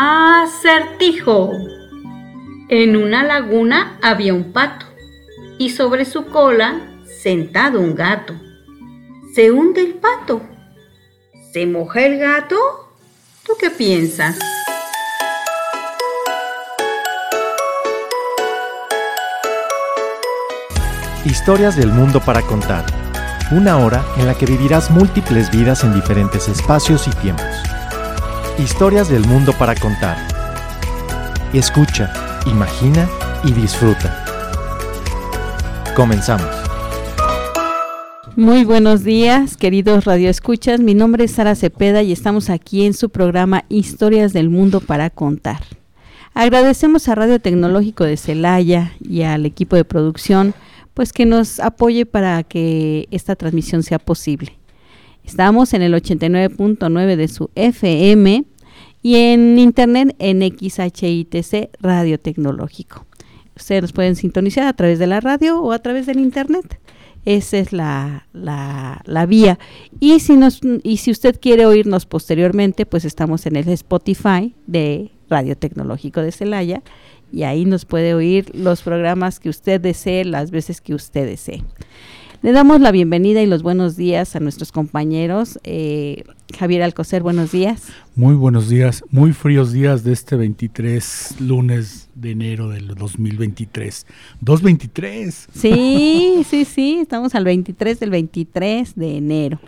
Acertijo. En una laguna había un pato y sobre su cola sentado un gato. Se hunde el pato. ¿Se moja el gato? ¿Tú qué piensas? Historias del mundo para contar. Una hora en la que vivirás múltiples vidas en diferentes espacios y tiempos. Historias del mundo para contar. Escucha, imagina y disfruta. Comenzamos. Muy buenos días, queridos radioescuchas. Mi nombre es Sara Cepeda y estamos aquí en su programa Historias del Mundo para Contar. Agradecemos a Radio Tecnológico de Celaya y al equipo de producción, pues que nos apoye para que esta transmisión sea posible. Estamos en el 89.9 de su FM y en internet en XHITC Radio Tecnológico. Ustedes nos pueden sintonizar a través de la radio o a través del internet. Esa es la, la, vía. Y si, nos, y si usted quiere oírnos posteriormente, pues estamos en el Spotify de Radio Tecnológico de Celaya y ahí nos puede oír los programas que usted desee, las veces que usted desee. Le damos la bienvenida y los buenos días a nuestros compañeros. Eh, Javier Alcocer, buenos días. Muy buenos días, muy fríos días de este 23 lunes de enero del 2023. 223. Sí, sí, sí, estamos al 23 del 23 de enero.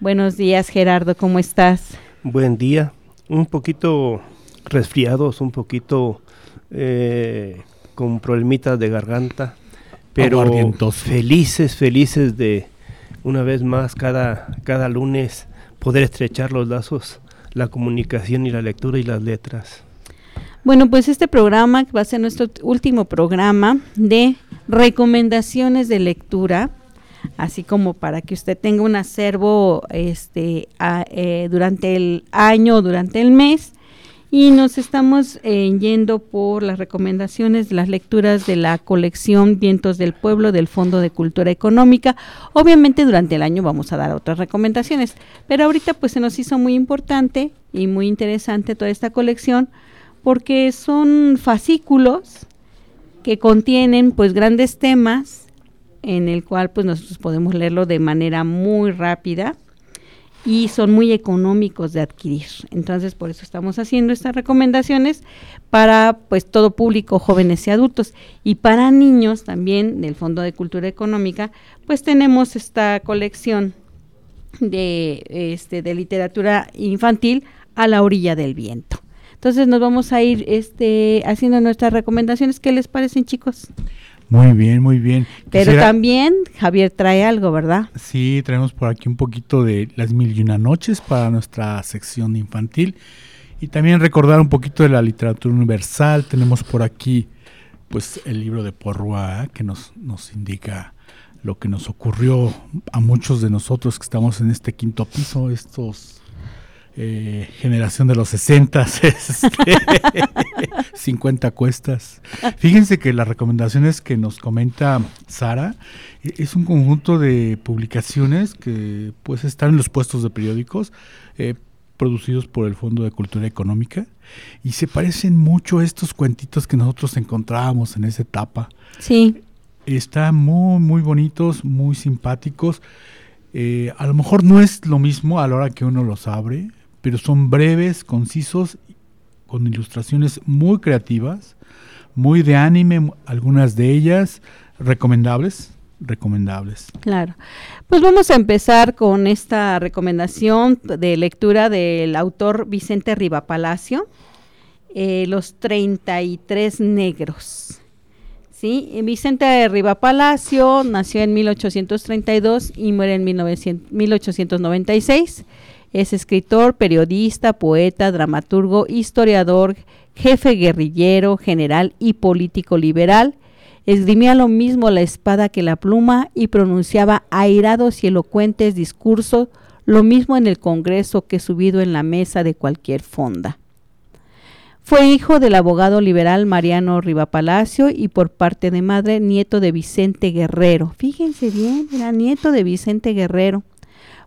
Buenos días, Gerardo, ¿cómo estás? Buen día, un poquito resfriados, un poquito eh, con problemitas de garganta pero felices, felices de una vez más cada, cada lunes poder estrechar los lazos, la comunicación y la lectura y las letras. Bueno, pues este programa va a ser nuestro último programa de recomendaciones de lectura, así como para que usted tenga un acervo este, eh, durante el año, durante el mes, y nos estamos eh, yendo por las recomendaciones las lecturas de la colección Vientos del Pueblo del Fondo de Cultura Económica. Obviamente durante el año vamos a dar otras recomendaciones, pero ahorita pues se nos hizo muy importante y muy interesante toda esta colección porque son fascículos que contienen pues grandes temas en el cual pues nosotros podemos leerlo de manera muy rápida y son muy económicos de adquirir. Entonces, por eso estamos haciendo estas recomendaciones para pues todo público, jóvenes y adultos y para niños también del Fondo de Cultura Económica, pues tenemos esta colección de este de literatura infantil a la orilla del viento. Entonces, nos vamos a ir este haciendo nuestras recomendaciones. ¿Qué les parecen, chicos? Muy bien, muy bien. Pero también Javier trae algo, ¿verdad? Sí, traemos por aquí un poquito de las mil y una noches para nuestra sección infantil y también recordar un poquito de la literatura universal. Tenemos por aquí pues el libro de Porrua que nos, nos indica lo que nos ocurrió a muchos de nosotros que estamos en este quinto piso, estos eh, generación de los 60, este, 50 cuestas. Fíjense que las recomendaciones que nos comenta Sara e, es un conjunto de publicaciones que pues están en los puestos de periódicos eh, producidos por el Fondo de Cultura Económica y se parecen mucho a estos cuentitos que nosotros encontrábamos en esa etapa. Sí. Están muy, muy bonitos, muy simpáticos. Eh, a lo mejor no es lo mismo a la hora que uno los abre, pero son breves, concisos, con ilustraciones muy creativas, muy de anime, algunas de ellas recomendables, recomendables. Claro. Pues vamos a empezar con esta recomendación de lectura del autor Vicente Rivapalacio, eh, Los 33 Negros. ¿Sí? Vicente Rivapalacio nació en 1832 y muere en 1896. Es escritor, periodista, poeta, dramaturgo, historiador, jefe guerrillero, general y político liberal. Esgrimía lo mismo la espada que la pluma y pronunciaba airados y elocuentes discursos, lo mismo en el Congreso que subido en la mesa de cualquier fonda. Fue hijo del abogado liberal Mariano Rivapalacio y por parte de madre nieto de Vicente Guerrero. Fíjense bien, era nieto de Vicente Guerrero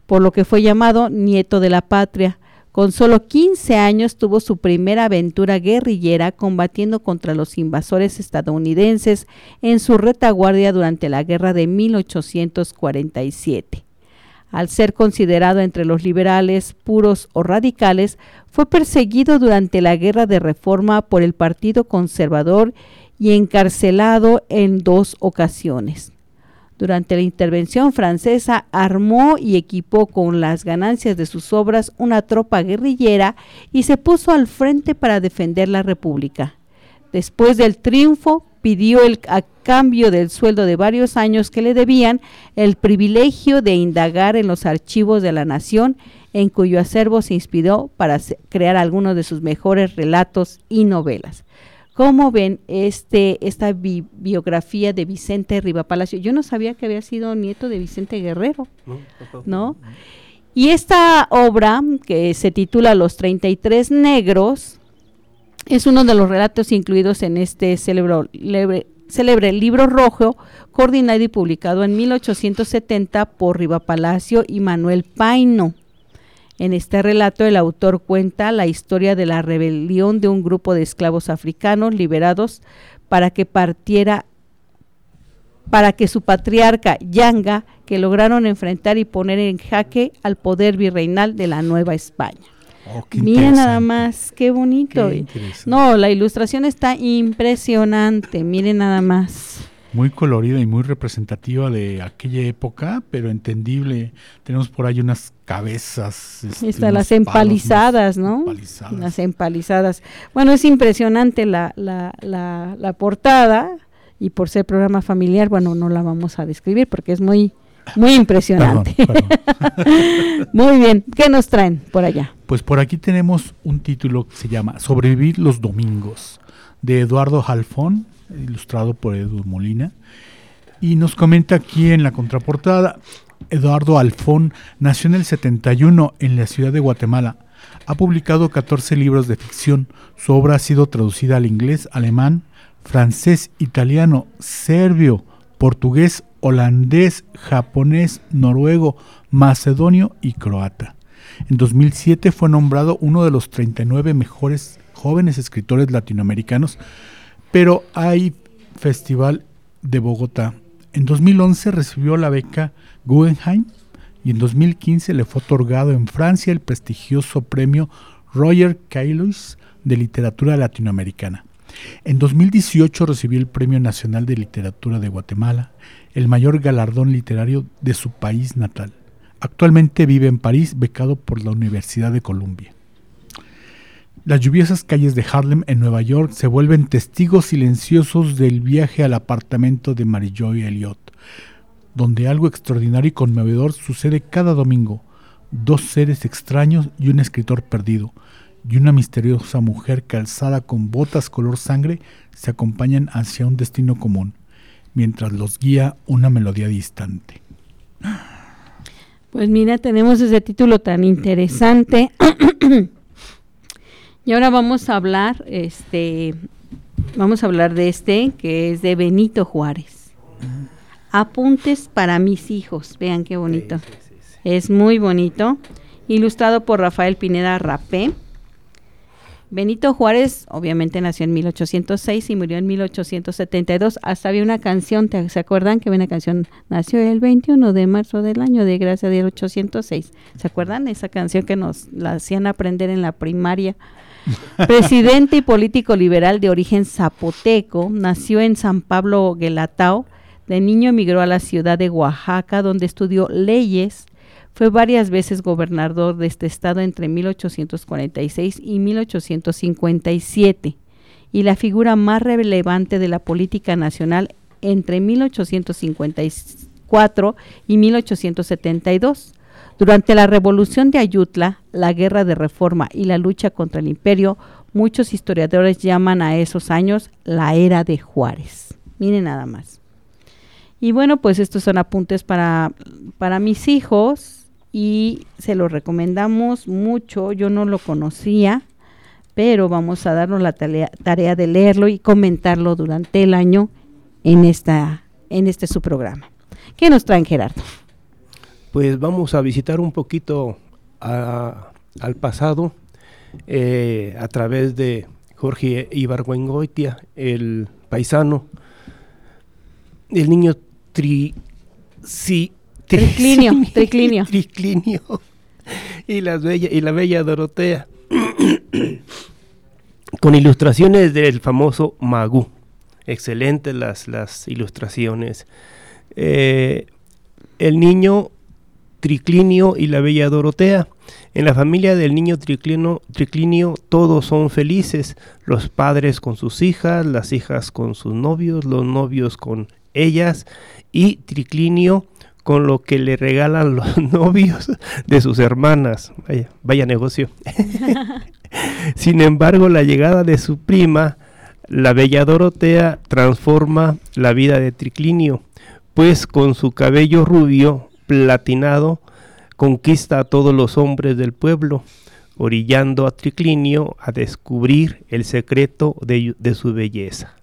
por lo que fue llamado nieto de la patria, Con solo 15 años tuvo su primera aventura guerrillera combatiendo contra los invasores estadounidenses en su retaguardia durante la guerra de 1847. Al ser considerado entre los liberales puros o radicales, fue perseguido durante la guerra de reforma por el Partido Conservador y encarcelado en dos ocasiones. Durante la intervención francesa armó y equipó con las ganancias de sus obras una tropa guerrillera y se puso al frente para defender la República. Después del triunfo, pidió a cambio del sueldo de varios años que le debían el privilegio de indagar en los archivos de la nación, en cuyo acervo se inspiró para crear algunos de sus mejores relatos y novelas. ¿Cómo ven este, esta biografía de Vicente Riva Palacio? Yo no sabía que había sido nieto de Vicente Guerrero, ¿no? Y esta obra, que se titula Los 33 Negros, es uno de los relatos incluidos en este célebre, célebre libro rojo, coordinado y publicado en 1870 por Riva Palacio y Manuel Paino. En este relato el autor cuenta la historia de la rebelión de un grupo de esclavos africanos liberados para que partiera para que su patriarca Yanga, que lograron enfrentar y poner en jaque al poder virreinal de la Nueva España. Oh, Miren nada más, qué bonito. no, la ilustración está impresionante, miren nada más muy colorida y muy representativa de aquella época, pero entendible. Tenemos por ahí unas cabezas. Este, las empalizadas, ¿no? Las empalizadas. Bueno, es impresionante la, la, la, la, portada y por ser programa familiar, bueno, no la vamos a describir porque es muy, muy impresionante. muy bien, ¿qué nos traen por allá? Pues por aquí tenemos un título que se llama Sobrevivir los domingos, de Eduardo Jalfón ilustrado por Edu Molina. Y nos comenta aquí en la contraportada, Eduardo Alfón nació en el 71 en la ciudad de Guatemala. Ha publicado 14 libros de ficción. Su obra ha sido traducida al inglés, alemán, francés, italiano, serbio, portugués, holandés, japonés, noruego, macedonio y croata. En 2007 fue nombrado uno de los 39 mejores jóvenes escritores latinoamericanos pero hay Festival de Bogotá. En 2011 recibió la beca Guggenheim y en 2015 le fue otorgado en Francia el prestigioso premio Roger Caillois de Literatura Latinoamericana. En 2018 recibió el Premio Nacional de Literatura de Guatemala, el mayor galardón literario de su país natal. Actualmente vive en París, becado por la Universidad de Columbia. Las lluviosas calles de Harlem en Nueva York se vuelven testigos silenciosos del viaje al apartamento de Mary Joy Elliott, donde algo extraordinario y conmovedor sucede cada domingo. Dos seres extraños y un escritor perdido, y una misteriosa mujer calzada con botas color sangre se acompañan hacia un destino común, mientras los guía una melodía distante. Pues mira, tenemos ese título tan interesante. Y ahora vamos a hablar, este, vamos a hablar de este, que es de Benito Juárez. Apuntes para mis hijos. Vean qué bonito. es muy bonito. Ilustrado por Rafael Pineda Rapé. Benito Juárez obviamente nació en 1806 y murió en 1872. Hasta había una canción, ¿se acuerdan que había una canción? Nació el 21 de marzo del año de gracia del 806. ¿Se acuerdan? Esa canción que nos la hacían aprender en la primaria. Presidente y político liberal de origen zapoteco, nació en San Pablo Guelatao. De niño emigró a la ciudad de Oaxaca, donde estudió leyes. Fue varias veces gobernador de este estado entre 1846 y 1857 y la figura más relevante de la política nacional entre 1854 y 1872. Durante la revolución de Ayutla, la guerra de reforma y la lucha contra el imperio, muchos historiadores llaman a esos años la era de Juárez. Miren nada más. Y bueno, pues estos son apuntes para, para mis hijos y se los recomendamos mucho. Yo no lo conocía, pero vamos a darnos la tarea, tarea de leerlo y comentarlo durante el año en, esta, en este su programa. ¿Qué nos traen, Gerardo? Pues vamos a visitar un poquito a al pasado eh, a través de Jorge Ibargüengoitia, el paisano, el niño tri, triclinio, triclinio. triclinio y, la bella, y la bella Dorotea, con ilustraciones del famoso Magú. Excelentes las, las ilustraciones. Eh, el niño Triclinio y la bella Dorotea. En la familia del niño triclinio, triclinio todos son felices, los padres con sus hijas, las hijas con sus novios, los novios con ellas y Triclinio con lo que le regalan los novios de sus hermanas. Vaya, vaya negocio. Sin embargo, la llegada de su prima, la bella Dorotea, transforma la vida de Triclinio, pues con su cabello rubio, platinado, conquista a todos los hombres del pueblo, orillando a Triclinio a descubrir el secreto de, su belleza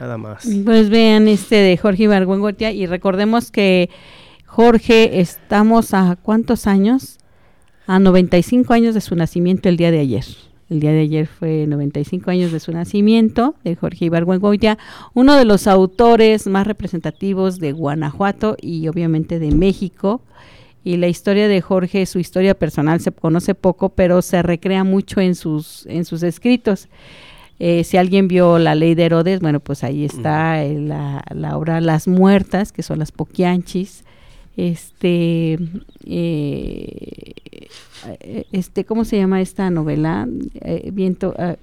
nada más. Pues vean este de Jorge Ibargüengoitia y recordemos que Jorge, estamos a cuántos años? A 95 años de su nacimiento el día de ayer. El día de ayer fue 95 años de su nacimiento, de Jorge Ibargüengoitia, uno de los autores más representativos de Guanajuato y obviamente de México. Y la historia de Jorge, su historia personal se conoce poco, pero se recrea mucho en sus, en sus escritos. Eh, si alguien vio la ley de Herodes, bueno, pues ahí está eh, la, la, obra Las Muertas, que son las poquianchis. Este, eh, este, ¿cómo se llama esta novela? viento. Ah,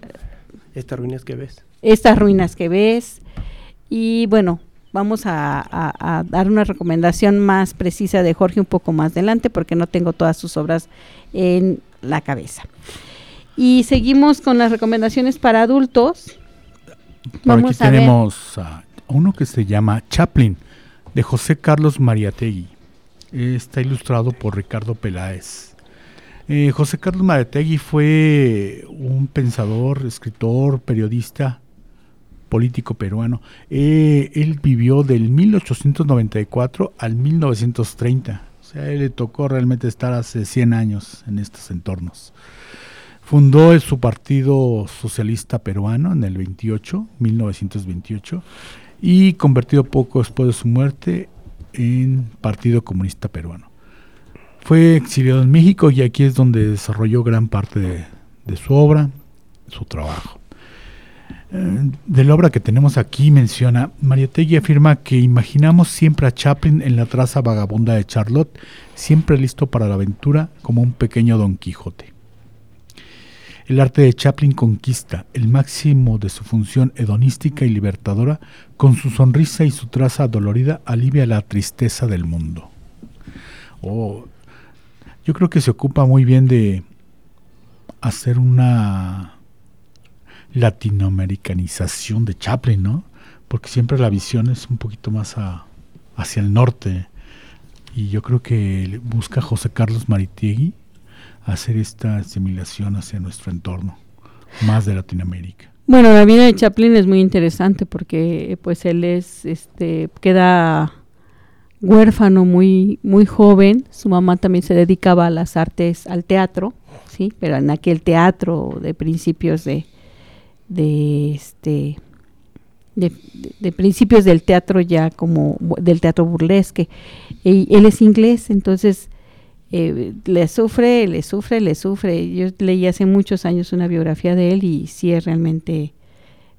Estas ruinas que ves. Estas ruinas que ves. Y bueno, vamos a, a, dar una recomendación más precisa de Jorge un poco más adelante, porque no tengo todas sus obras en la cabeza. Y seguimos con las recomendaciones para adultos. Vamos aquí tenemos a uno que se llama Chaplin, de José Carlos Mariategui. Está ilustrado por Ricardo Peláez. Eh, José Carlos Mariategui fue un pensador, escritor, periodista, político peruano. Eh, él vivió del 1894 al 1930. O sea, él le tocó realmente estar hace 100 años en estos entornos. Fundó su Partido Socialista Peruano en el 28, 1928, y convertido poco después de su muerte en Partido Comunista Peruano. Fue exiliado en México y aquí es donde desarrolló gran parte de, su obra, su trabajo. Eh, de la obra que tenemos aquí menciona, Mariategui afirma que imaginamos siempre a Chaplin en la traza vagabunda de Charlotte, siempre listo para la aventura como un pequeño Don Quijote. El arte de Chaplin conquista el máximo de su función hedonística y libertadora, con su sonrisa y su traza dolorida alivia la tristeza del mundo. Oh, yo creo que se ocupa muy bien de hacer una latinoamericanización de Chaplin, ¿no? Porque siempre la visión es un poquito más hacia el norte. Y yo creo que busca José Carlos Maritiegui hacer esta asimilación hacia nuestro entorno, más de Latinoamérica. Bueno, la vida de Chaplin es muy interesante porque pues él es este queda huérfano muy muy joven, su mamá también se dedicaba a las artes, al teatro, sí, pero en aquel teatro de principios de de este de, principios del teatro ya como del teatro burlesque. Y él es inglés, entonces eh, le sufre, le sufre, le sufre. Yo leí hace muchos años una biografía de él y sí es realmente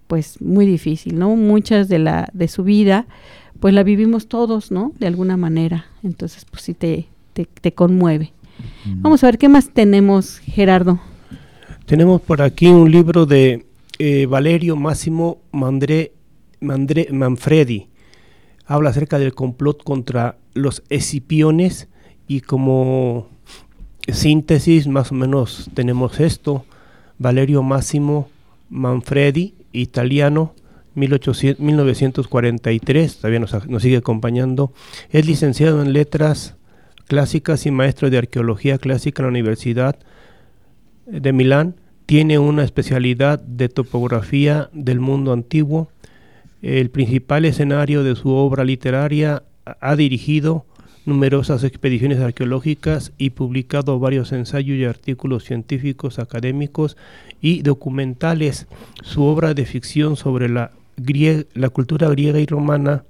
pues muy difícil, ¿no? Muchas de la de su vida pues la vivimos todos, ¿no? De alguna manera. Entonces pues sí te, te, conmueve. Vamos a ver qué más tenemos, Gerardo. Tenemos por aquí un libro de eh, Valerio Máximo Mandré, Mandré, Manfredi. Habla acerca del complot contra los escipiones y como síntesis más o menos tenemos esto. Valerio Massimo Manfredi, italiano, 1943, todavía nos, nos, sigue acompañando. Es licenciado en letras clásicas y maestro de arqueología clásica en la Universidad de Milán. Tiene una especialidad de topografía del mundo antiguo. El principal escenario de su obra literaria ha dirigido numerosas expediciones arqueológicas y publicado varios ensayos y artículos científicos, académicos y documentales. Su obra de ficción sobre la, la cultura griega y romana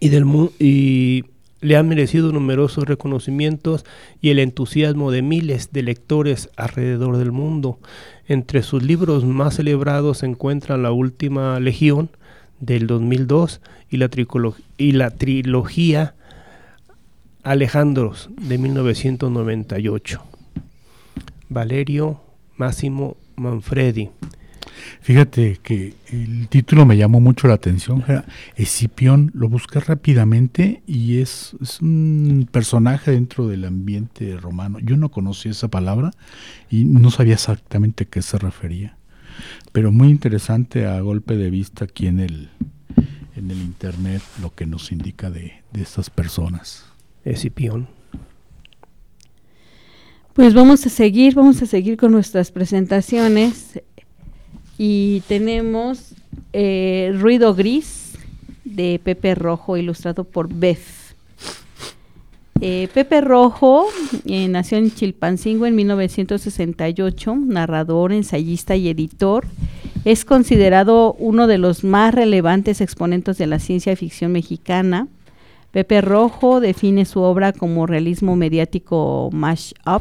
y, del, y le ha merecido numerosos reconocimientos y el entusiasmo de miles de lectores alrededor del mundo. Entre sus libros más celebrados se encuentra La Última Legión del 2002 y la, y la trilogía Alejandros de 1998. Valerio Máximo Manfredi. Fíjate que el título me llamó mucho la atención. Escipión lo busqué rápidamente y es, es, un personaje dentro del ambiente romano. Yo no conocía esa palabra y no sabía exactamente a qué se refería. Pero muy interesante a golpe de vista aquí en el, en el internet lo que nos indica de, de estas personas. Escipión. Pues vamos a seguir, vamos a seguir con nuestras presentaciones y tenemos eh, Ruido Gris de Pepe Rojo, ilustrado por Beth. Eh, Pepe Rojo eh, nació en Chilpancingo en 1968, narrador, ensayista y editor. Es considerado uno de los más relevantes exponentes de la ciencia ficción mexicana. Pepe Rojo define su obra como realismo mediático mash-up,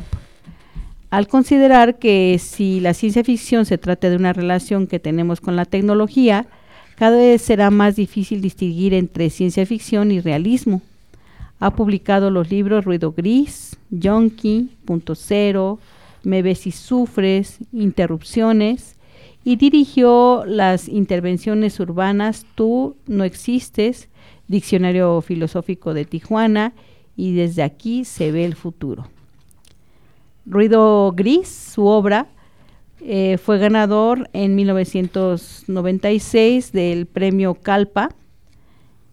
al considerar que si la ciencia ficción se trata de una relación que tenemos con la tecnología, cada vez será más difícil distinguir entre ciencia ficción y realismo. Ha publicado los libros Ruido Gris, Yonki, Punto Cero, Me ves y sufres, Interrupciones, y dirigió las intervenciones urbanas Tú no existes, Diccionario Filosófico de Tijuana, y desde aquí se ve el futuro. Ruido Gris, su obra, eh, fue ganador en 1996 del premio Calpa.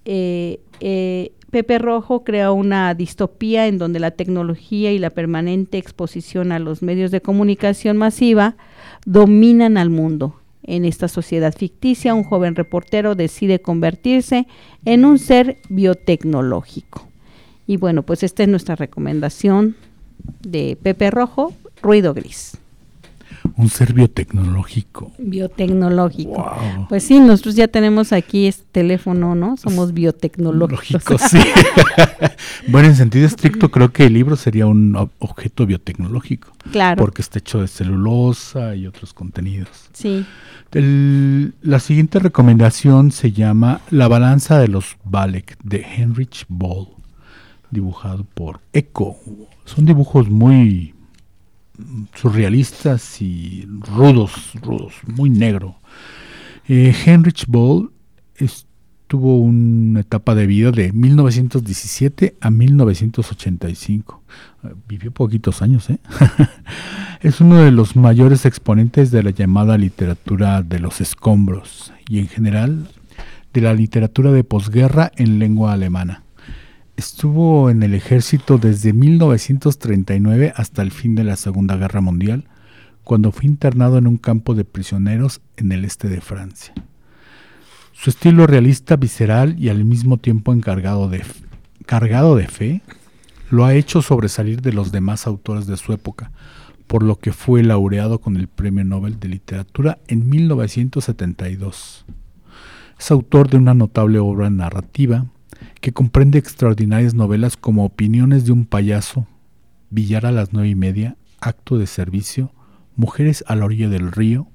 Eh, eh, Pepe Rojo crea una distopía en donde la tecnología y la permanente exposición a los medios de comunicación masiva dominan al mundo. En esta sociedad ficticia, un joven reportero decide convertirse en un ser biotecnológico. Y bueno, pues esta es nuestra recomendación de Pepe Rojo, Ruido Gris. Un ser biotecnológico. Biotecnológico. Pues sí, nosotros ya tenemos aquí este teléfono, ¿no? Somos biotecnológicos. sí. bueno, en sentido estricto, creo que el libro sería un objeto biotecnológico. Claro. Porque está hecho de celulosa y otros contenidos. Sí. la siguiente recomendación se llama La balanza de los Balek de Heinrich Ball, dibujado por Eco son dibujos muy surrealistas y rudos, rudos, muy negro. Eh, Heinrich Ball tuvo una etapa de vida de 1917 a 1985. Vivió poquitos años, ¿eh? es uno de los mayores exponentes de la llamada literatura de los escombros y en general de la literatura de posguerra en lengua alemana. Estuvo en el ejército desde 1939 hasta el fin de la Segunda Guerra Mundial, cuando fue internado en un campo de prisioneros en el este de Francia. Su estilo realista, visceral y al mismo tiempo encargado de, cargado de fe, lo ha hecho sobresalir de los demás autores de su época, por lo que fue laureado con el Premio Nobel de Literatura en 1972. Es autor de una notable obra narrativa, que comprende extraordinarias novelas como Opiniones de un payaso, Villar a las nueve y media, Acto de servicio, Mujeres a la orilla del río,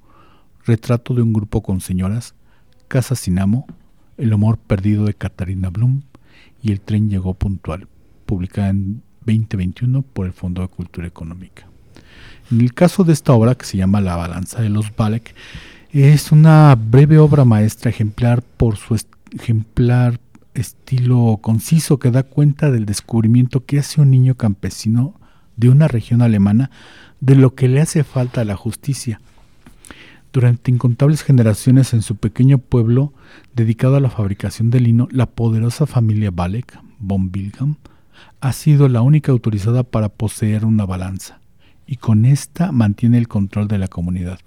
Retrato de un grupo con señoras, Casa sin amo, El amor perdido de Catarina Blum y El tren llegó puntual, publicada en 2021 por el Fondo de Cultura Económica. En el caso de esta obra, que se llama La balanza de los Balek, es una breve obra maestra ejemplar por su ejemplar estilo conciso que da cuenta del descubrimiento que hace un niño campesino de una región alemana de lo que le hace falta a la justicia. Durante incontables generaciones en su pequeño pueblo dedicado a la fabricación de lino, la poderosa familia Balek, von Bilgam, ha sido la única autorizada para poseer una balanza, y con esta mantiene el control de la comunidad.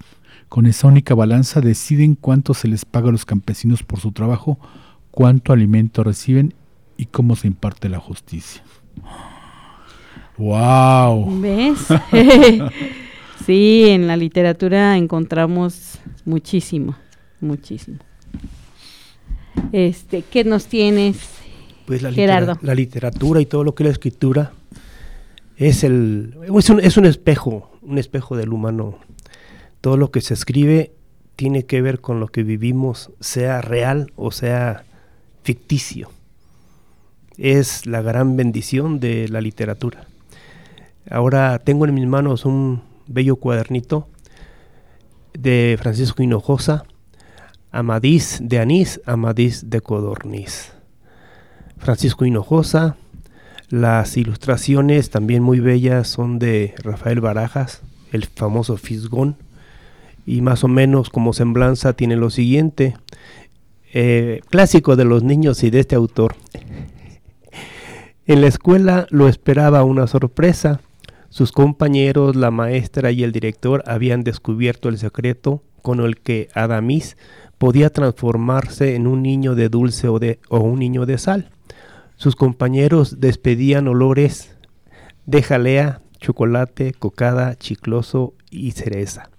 Con esa única balanza deciden cuánto se les paga a los campesinos por su trabajo cuánto alimento reciben y cómo se imparte la justicia. Wow. ¿Ves? sí, en la literatura encontramos muchísimo, muchísimo. Este, ¿qué nos tienes? Pues la, Gerardo. la literatura y todo lo que es la escritura es el es un, es un espejo, un espejo del humano. Todo lo que se escribe tiene que ver con lo que vivimos, sea real o sea ficticio. Es la gran bendición de la literatura. Ahora tengo en mis manos un bello cuadernito de Francisco Hinojosa, Amadís de Anís, Amadís de Codorniz. Francisco Hinojosa, las ilustraciones también muy bellas son de Rafael Barajas, el famoso Fisgón, y más o menos como semblanza tiene lo siguiente, eh, clásico de los niños y de este autor. En la escuela lo esperaba una sorpresa. Sus compañeros, la maestra y el director habían descubierto el secreto con el que Adamis podía transformarse en un niño de dulce o, de, o un niño de sal. Sus compañeros despedían olores de jalea, chocolate, cocada, chicloso y cereza,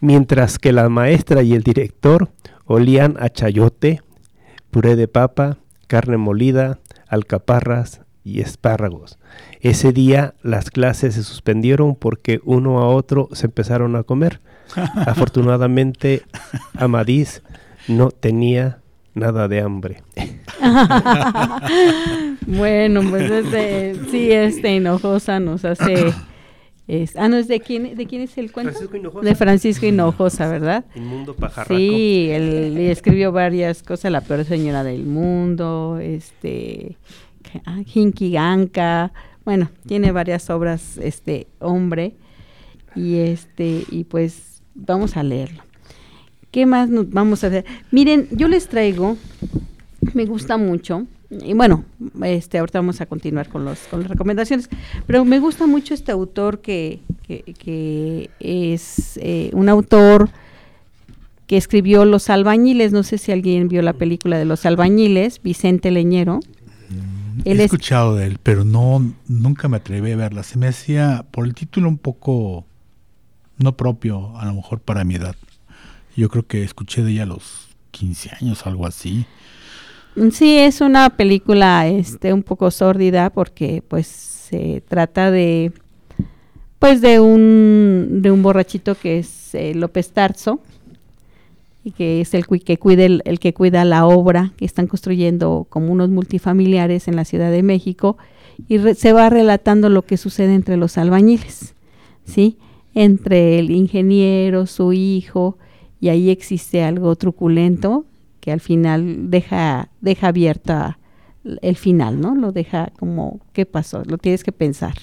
mientras que la maestra y el director olían a chayote, puré de papa, carne molida, alcaparras y espárragos. Ese día las clases se suspendieron porque uno a otro se empezaron a comer. Afortunadamente, Amadís no tenía nada de hambre. bueno, pues este, sí, este Hinojosa nos hace... ah, no, es de quién, ¿de quién es el cuento? Francisco Hinojosa. De Francisco Hinojosa, ¿verdad? El mundo pajarraco. Sí, él escribió varias cosas, La peor señora del mundo, este, ah, Ganka, bueno, tiene varias obras, este, hombre, y este, y pues vamos a leerlo. ¿Qué más nos vamos a hacer? Miren, yo les traigo, me gusta mucho, y bueno, este, ahorita vamos a continuar con, los, con las recomendaciones, pero me gusta mucho este autor que, que, que es eh, un autor que escribió Los albañiles, no sé si alguien vio la película de Los albañiles, Vicente Leñero. Él He escuchado de él, pero no nunca me atreví a verla. Se me hacía por el título un poco no propio, a lo mejor para mi edad. Yo creo que escuché de ella a los 15 años, algo así. Sí, es una película este un poco sórdida porque pues se trata de pues de un de un borrachito que es eh, López Tarso y que es el que cuida el, el, que cuida la obra que están construyendo como unos multifamiliares en la Ciudad de México y re, se va relatando lo que sucede entre los albañiles, ¿sí? Entre el ingeniero, su hijo, y ahí existe algo truculento que al final deja, deja abierta el final, ¿no? Lo deja como, ¿qué pasó? Lo tienes que pensar.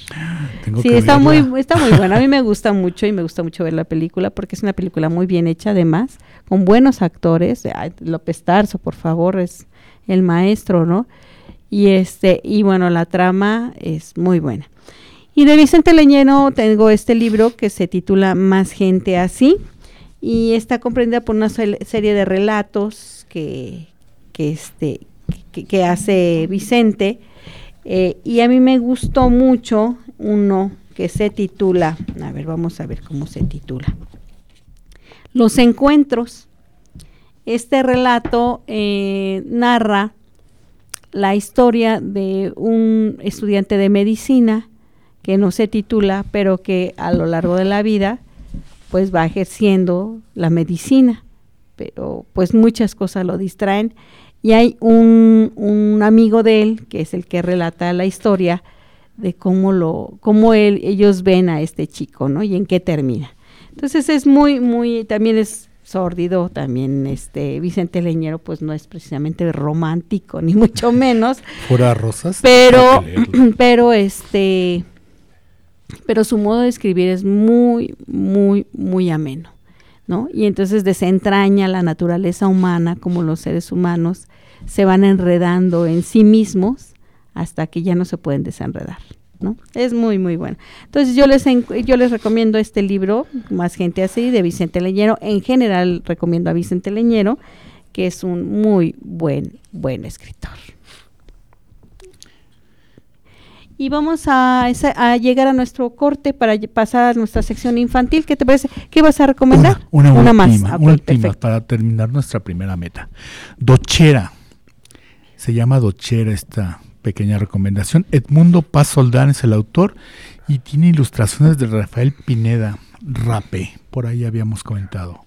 Tengo sí, que está verla. muy, está muy buena. A mí me gusta mucho y me gusta mucho ver la película porque es una película muy bien hecha además, con buenos actores. Ay, López Tarso, por favor, es el maestro, ¿no? Y este, y bueno, la trama es muy buena. Y de Vicente Leñero tengo este libro que se titula Más gente así y está comprendida por una serie de relatos que, que, este, que, hace Vicente. Eh, y a mí me gustó mucho uno que se titula, a ver, vamos a ver cómo se titula. Los encuentros. Este relato eh, narra la historia de un estudiante de medicina que no se titula, pero que a lo largo de la vida pues va ejerciendo la medicina, pero pues muchas cosas lo distraen. Y hay un, un, amigo de él, que es el que relata la historia de cómo lo, cómo él, ellos ven a este chico, ¿no? Y en qué termina. Entonces es muy, muy, también es sórdido, también este Vicente Leñero, pues no es precisamente romántico, ni mucho menos. Fuera rosas. Pero, pero este, pero su modo de escribir es muy, muy, muy ameno, ¿no? Y entonces desentraña la naturaleza humana, como los seres humanos se van enredando en sí mismos hasta que ya no se pueden desenredar, ¿no? Es muy, muy bueno. Entonces yo les, yo les recomiendo este libro, Más gente así, de Vicente Leñero. En general recomiendo a Vicente Leñero, que es un muy buen, buen escritor. Y vamos a, llegar a nuestro corte para pasar a nuestra sección infantil. ¿Qué te parece? ¿Qué vas a recomendar? Una, última, más. una última para terminar nuestra primera meta. Dochera. Se llama Dochera esta pequeña recomendación. Edmundo Paz Soldán es el autor y tiene ilustraciones de Rafael Pineda, Rape, por ahí habíamos comentado.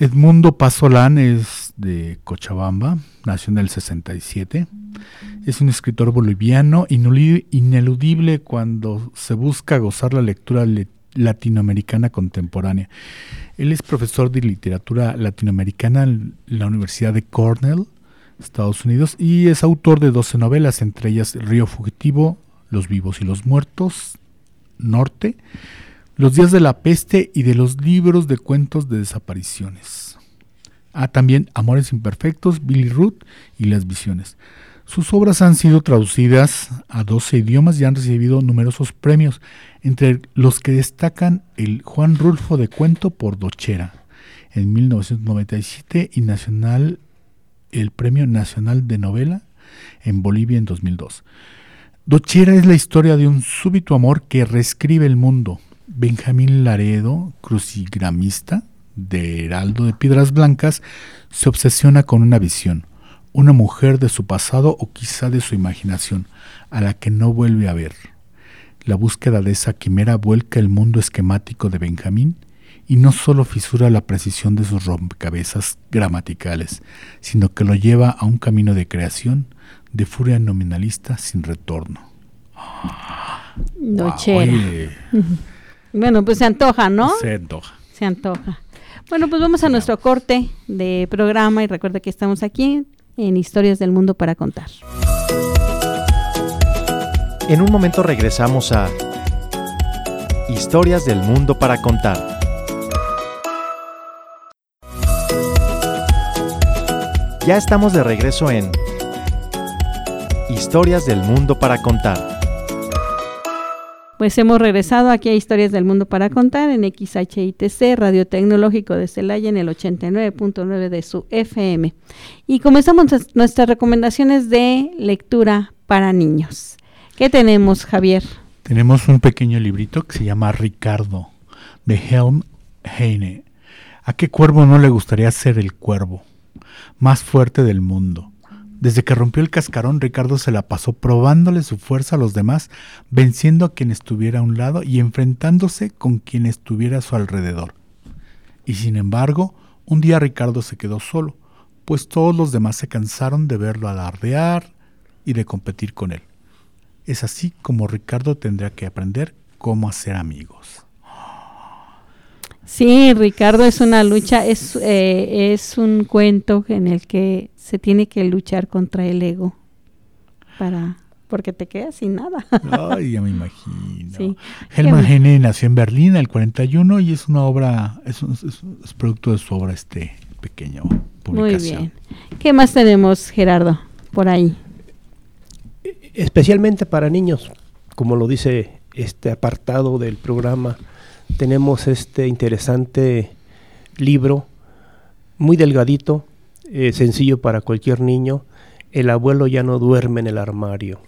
Edmundo Paz Solán es de Cochabamba, nació en el 67. Es un escritor boliviano ineludible cuando se busca gozar la lectura latinoamericana contemporánea. Él es profesor de literatura latinoamericana en la Universidad de Cornell Estados Unidos, y es autor de 12 novelas, entre ellas Río Fugitivo, Los vivos y los muertos, Norte, Los días de la peste y de los libros de cuentos de desapariciones. Ah, también Amores Imperfectos, Billy Ruth y Las Visiones. Sus obras han sido traducidas a 12 idiomas y han recibido numerosos premios, entre los que destacan el Juan Rulfo de Cuento por Dochera en 1997 y Nacional el Premio Nacional de Novela en Bolivia en 2002. Dochera es la historia de un súbito amor que reescribe el mundo. Benjamín Laredo, crucigramista de Heraldo de Piedras Blancas, se obsesiona con una visión, una mujer de su pasado o quizá de su imaginación, a la que no vuelve a ver. La búsqueda de esa quimera vuelca el mundo esquemático de Benjamín y no solo fisura la precisión de sus rompecabezas gramaticales, sino que lo lleva a un camino de creación, de furia nominalista sin retorno. Nochera. bueno, pues se antoja, ¿no? Se antoja. Se antoja. Bueno, pues vamos a nuestro corte de programa y recuerda que estamos aquí en Historias del Mundo para contar. En un momento regresamos a Historias del Mundo para contar. Ya estamos de regreso en Historias del Mundo para Contar. Pues hemos regresado aquí a Historias del Mundo para Contar en XHITC, Radio Tecnológico de Celaya, en el 89.9 de su FM. Y comenzamos nuestras recomendaciones de lectura para niños. ¿Qué tenemos, Javier? Tenemos un pequeño librito que se llama Ricardo, de Helm Heine. ¿A qué cuervo no le gustaría ser el cuervo? más fuerte del mundo. Desde que rompió el cascarón, Ricardo se la pasó probándole su fuerza a los demás, venciendo a quien estuviera a un lado y enfrentándose con quien estuviera a su alrededor. Y sin embargo, un día Ricardo se quedó solo, pues todos los demás se cansaron de verlo alardear y de competir con él. Es así como Ricardo tendrá que aprender cómo hacer amigos. Sí, Ricardo, es una lucha, es, eh, es un cuento en el que se tiene que luchar contra el ego para porque te quedas sin nada. Ay, ya me imagino. Sí. Helma Hene nació en Berlín en el 41 y es una obra, es, es, producto de su obra este pequeño publicación. Muy bien. ¿Qué más tenemos, Gerardo, por ahí? Especialmente para niños, como lo dice este apartado del programa tenemos este interesante libro, muy delgadito, eh, sencillo para cualquier niño. El abuelo ya no duerme en el armario.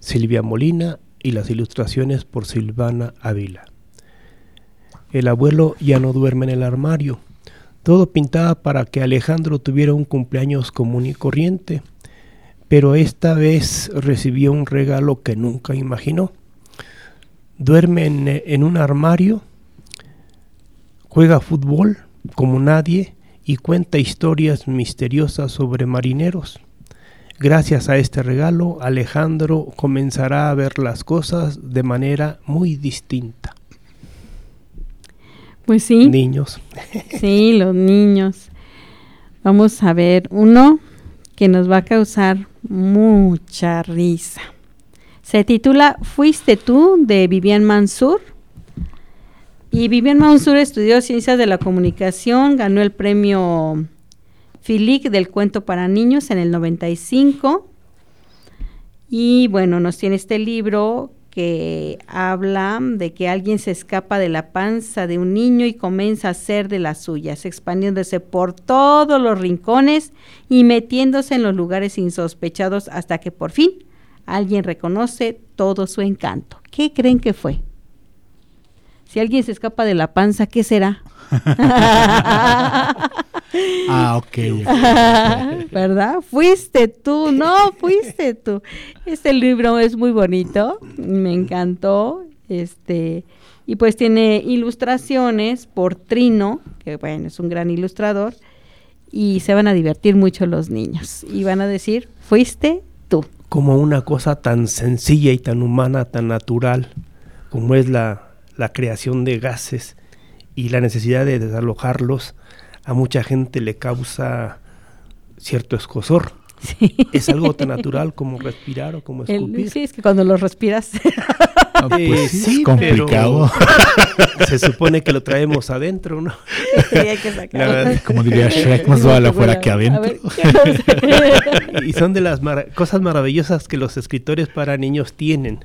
Silvia Molina y las ilustraciones por Silvana Ávila. El abuelo ya no duerme en el armario. Todo pintaba para que Alejandro tuviera un cumpleaños común y corriente, pero esta vez recibió un regalo que nunca imaginó. Duerme en un armario Juega fútbol como nadie y cuenta historias misteriosas sobre marineros. Gracias a este regalo, Alejandro comenzará a ver las cosas de manera muy distinta. Pues sí. Niños. Sí, los niños. Vamos a ver uno que nos va a causar mucha risa. Se titula Fuiste tú de Vivian Mansur y Vivian Mansur estudió Ciencias de la Comunicación, ganó el premio Filic del cuento para niños en el 95. Y bueno, nos tiene este libro que habla de que alguien se escapa de la panza de un niño y comienza a hacer de las suyas, expandiéndose por todos los rincones y metiéndose en los lugares insospechados hasta que por fin alguien reconoce todo su encanto. ¿Qué creen que fue? Si alguien se escapa de la panza, ¿qué será? ah, ok. ¿Verdad? Fuiste tú, no, fuiste tú. Este libro es muy bonito, me encantó. Este, y pues tiene ilustraciones por Trino, que bueno, es un gran ilustrador, y se van a divertir mucho los niños. Y van a decir, fuiste tú. Como una cosa tan sencilla y tan humana, tan natural, como es la, la creación de gases y la necesidad de desalojarlos, a mucha gente le causa cierto escosor. Es algo tan natural como respirar o como escupir. sí, es que cuando lo respiras. Ah, pues sí, es complicado. se supone que lo traemos adentro, ¿no? Sí, hay que sacarlo. Como diría Shrek, más vale afuera que adentro. y son de las cosas maravillosas que los escritores para niños tienen.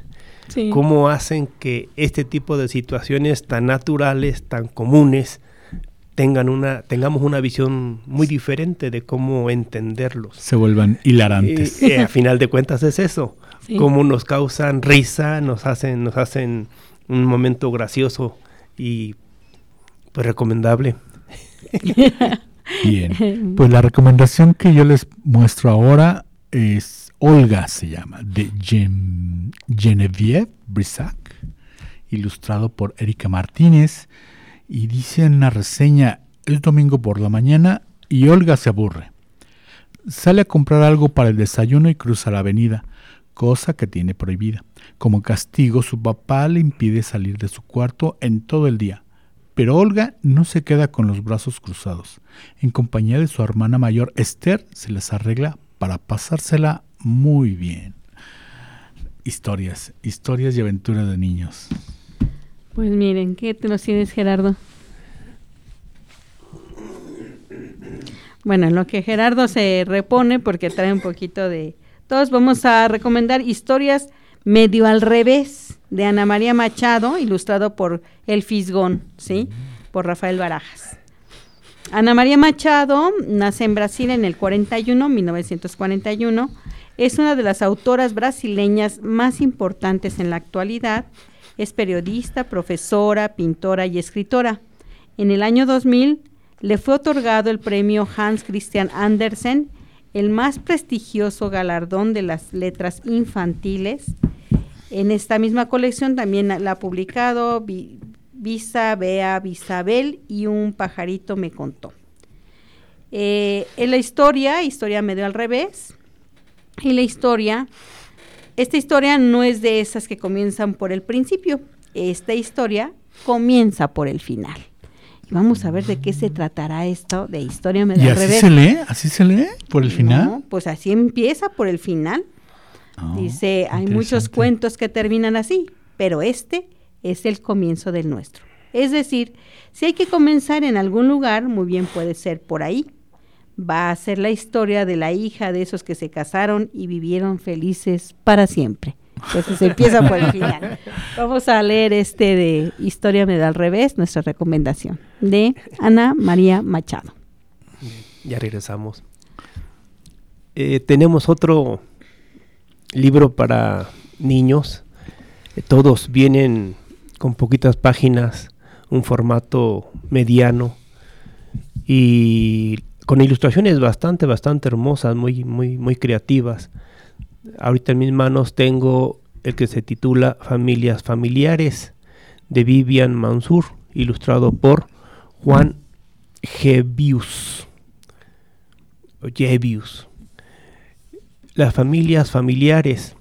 Sí. Cómo hacen que este tipo de situaciones tan naturales, tan comunes, tengan una, tengamos una visión muy diferente de cómo entenderlos. Se vuelvan hilarantes. Y, a final de cuentas es eso, cómo nos causan risa, nos hacen, nos hacen un momento gracioso y pues recomendable. Bien, pues la recomendación que yo les muestro ahora es Olga se llama, de Genevieve Brisac, ilustrado por Erika Martínez. Y dice en la reseña, es domingo por la mañana y Olga se aburre. Sale a comprar algo para el desayuno y cruza la avenida, cosa que tiene prohibida. Como castigo, su papá le impide salir de su cuarto en todo el día. Pero Olga no se queda con los brazos cruzados. En compañía de su hermana mayor Esther, se les arregla para pasársela muy bien. Historias, historias y aventuras de niños. Pues miren, ¿qué te nos tienes, Gerardo? Bueno, en lo que Gerardo se repone, porque trae un poquito de... Todos vamos a recomendar historias medio al revés de Ana María Machado, ilustrado por El Fisgón, ¿sí? Por Rafael Barajas. Ana María Machado nace en Brasil en el 41, 1941. Es una de las autoras brasileñas más importantes en la actualidad es periodista, profesora, pintora y escritora. En el año 2000 le fue otorgado el premio Hans Christian Andersen, el más prestigioso galardón de las letras infantiles. En esta misma colección también la ha publicado Visa, Bea, Visabel y Un pajarito me contó. Eh, en la historia, historia medio al revés, y la historia esta historia no es de esas que comienzan por el principio. Esta historia comienza por el final. Y vamos a ver de qué se tratará esto de historia medio ¿Y así se lee? ¿Así se lee? ¿Por el final? No, pues así empieza por el final. Ah, Dice, hay muchos cuentos que terminan así, pero este es el comienzo del nuestro. Es decir, si hay que comenzar en algún lugar, muy bien puede ser por ahí va a ser la historia de la hija de esos que se casaron y vivieron felices para siempre. Entonces se empieza por el final. Vamos a leer este de Historia me da al revés, nuestra recomendación, de Ana María Machado. Ya regresamos. Eh, tenemos otro libro para niños. Eh, todos vienen con poquitas páginas, un formato mediano. Y con ilustraciones bastante, bastante hermosas, muy, muy, muy creativas. Ahorita en mis manos tengo el que se titula Familias Familiares de Vivian Mansur, ilustrado por Juan Gebius. Las familias familiares.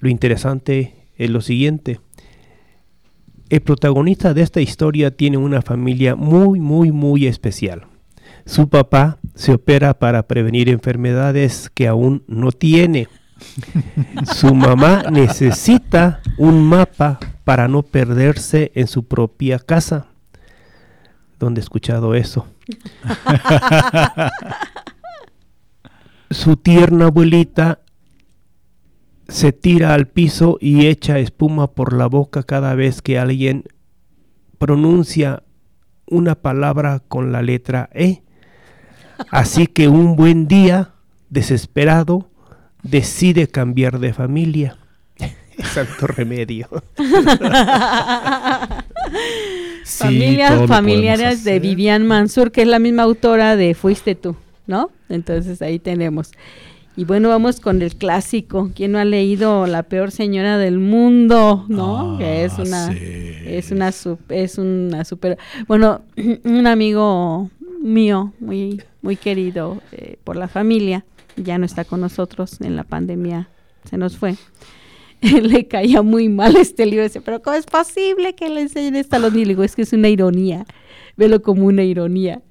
Lo interesante es lo siguiente. El protagonista de esta historia tiene una familia muy, muy, muy especial. Su papá se opera para prevenir enfermedades que aún no tiene. Su mamá necesita un mapa para no perderse en su propia casa. ¿Dónde he escuchado eso? su tierna abuelita se tira al piso y echa espuma por la boca cada vez que alguien pronuncia una palabra con la letra E. Así que un buen día, desesperado, decide cambiar de familia. Santo remedio. Familias familiares de Vivian Mansur, que es la misma autora de Fuiste tú, ¿no? Entonces ahí tenemos. Y bueno, vamos con el clásico. ¿Quién no ha leído La peor señora del mundo? ¿No? que es ah, una es una es una super bueno, un amigo mío muy muy querido eh, por la familia, ya no está con nosotros en la pandemia, se nos fue. le caía muy mal este libro. Dice, pero ¿cómo es posible que le enseñen esto a los niños? es que es una ironía. Velo como una ironía.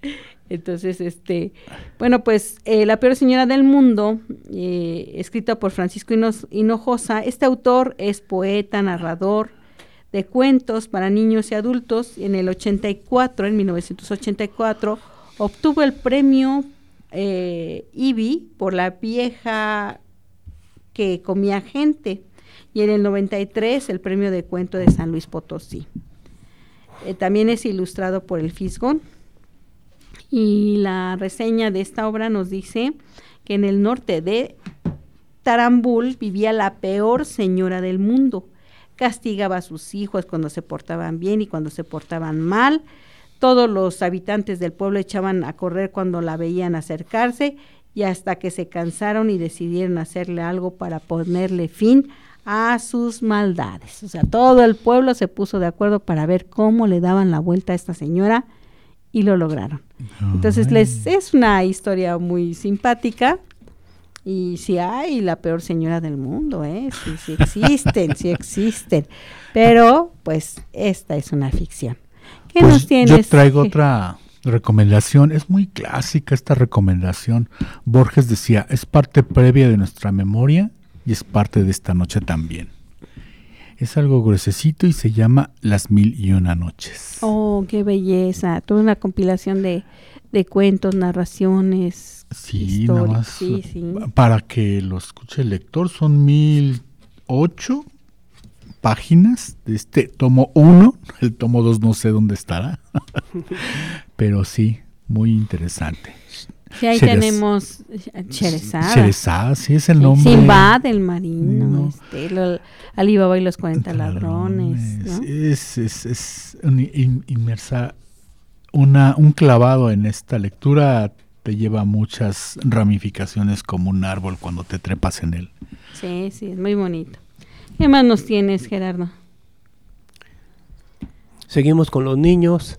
Entonces, este, bueno, pues eh, La peor señora del mundo, eh, escrita por Francisco Hinojosa. Este autor es poeta, narrador de cuentos para niños y adultos. En el 84, en 1984, obtuvo el premio eh, IBI por la vieja que comía gente y en el 93 el premio de cuento de San Luis Potosí. Eh, también es ilustrado por el Fisgón y la reseña de esta obra nos dice que en el norte de Tarambul vivía la peor señora del mundo. Castigaba a sus hijos cuando se portaban bien y cuando se portaban mal. Todos los habitantes del pueblo echaban a correr cuando la veían acercarse y hasta que se cansaron y decidieron hacerle algo para ponerle fin a sus maldades. O sea, todo el pueblo se puso de acuerdo para ver cómo le daban la vuelta a esta señora y lo lograron. Entonces les es una historia muy simpática y si hay la peor señora del mundo, ¿eh? Sí, sí existen, sí existen. Pero pues esta es una ficción. ¿Qué pues nos tienes? Yo traigo otra recomendación. Es muy clásica esta recomendación. Borges decía, es parte previa de nuestra memoria y es parte de esta noche también. Es algo gruesecito y se llama Las Mil y Una Noches. Oh, qué belleza. Toda una compilación de, cuentos, narraciones. Sí, nada más. Para que lo escuche el lector, son mil ocho páginas de este tomo uno. El tomo dos no sé dónde estará. Pero sí, muy interesante. Sí, ahí tenemos Cherezada. Cherezada, sí es el nombre. Simbad, el marino, este, Alibaba y los 40 ladrones. Es, es, es inmersa, una, un clavado en esta lectura te lleva muchas ramificaciones como un árbol cuando te trepas en él. Sí, sí, es muy bonito. ¿Qué más nos tienes, Gerardo? Seguimos con los niños.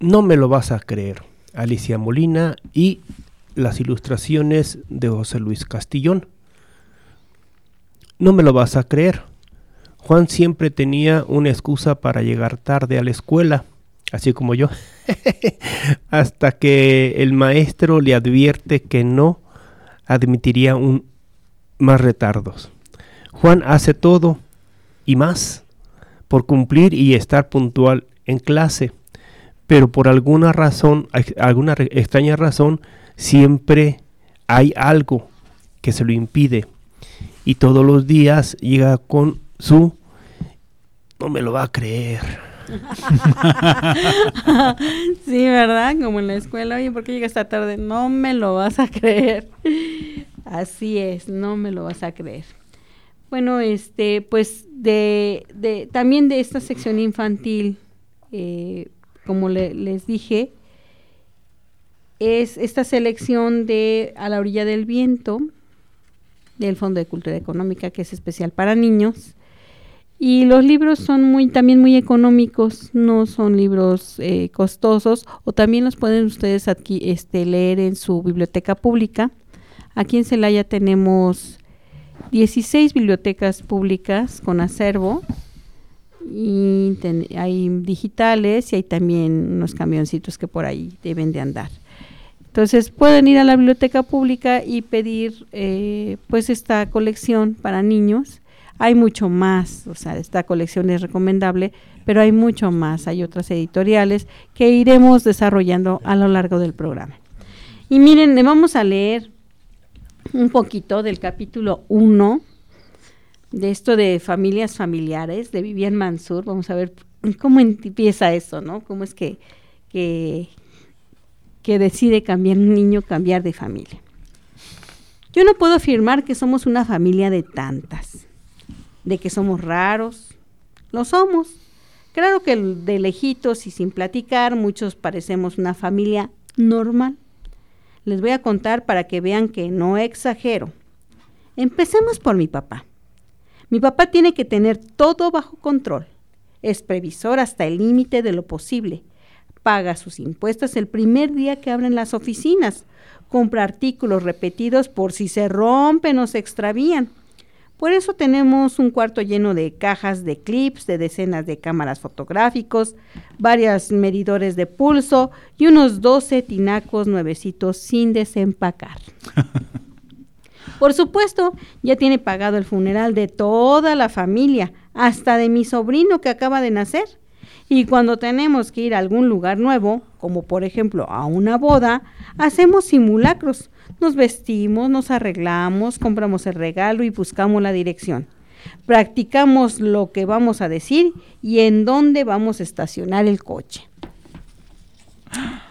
No me lo vas a creer. Alicia Molina y las ilustraciones de José Luis Castillón. No me lo vas a creer. Juan siempre tenía una excusa para llegar tarde a la escuela, así como yo, hasta que el maestro le advierte que no admitiría un, más retardos. Juan hace todo y más por cumplir y estar puntual en clase pero por alguna razón, alguna extraña razón, siempre hay algo que se lo impide. Y todos los días llega con su, no me lo va a creer. sí, ¿verdad? Como en la escuela, oye, ¿por qué llegas esta tarde? No me lo vas a creer. Así es, no me lo vas a creer. Bueno, este, pues de, de también de esta sección infantil, eh, como les dije, es esta selección de A la orilla del viento, del Fondo de Cultura Económica, que es especial para niños. Y los libros son muy, también muy económicos, no son libros eh, costosos, o también los pueden ustedes aquí, este, leer en su biblioteca pública. Aquí en Celaya tenemos 16 bibliotecas públicas con acervo y hay digitales y hay también unos camioncitos que por ahí deben de andar. Entonces pueden ir a la biblioteca pública y pedir eh, pues esta colección para niños. Hay mucho más, o sea, esta colección es recomendable, pero hay mucho más. Hay otras editoriales que iremos desarrollando a lo largo del programa. Y miren, le vamos a leer un poquito del capítulo 1 de esto de familias familiares, de Vivian Mansur. Vamos a ver cómo empieza eso, ¿no? Cómo es que, que, decide cambiar un niño, cambiar de familia. Yo no puedo afirmar que somos una familia de tantas, de que somos raros. Lo somos. Claro que de lejitos y sin platicar, muchos parecemos una familia normal. Les voy a contar para que vean que no exagero. Empecemos por mi papá. Mi papá tiene que tener todo bajo control. Es previsor hasta el límite de lo posible. Paga sus impuestos el primer día que abren las oficinas. Compra artículos repetidos por si se rompen o se extravían. Por eso tenemos un cuarto lleno de cajas de clips, de decenas de cámaras fotográficos, varios medidores de pulso y unos 12 tinacos nuevecitos sin desempacar. Por supuesto, ya tiene pagado el funeral de toda la familia, hasta de mi sobrino que acaba de nacer. Y cuando tenemos que ir a algún lugar nuevo, como por ejemplo a una boda, hacemos simulacros nos vestimos, nos arreglamos, compramos el regalo y buscamos la dirección. Practicamos lo que vamos a decir y en dónde vamos a estacionar el coche.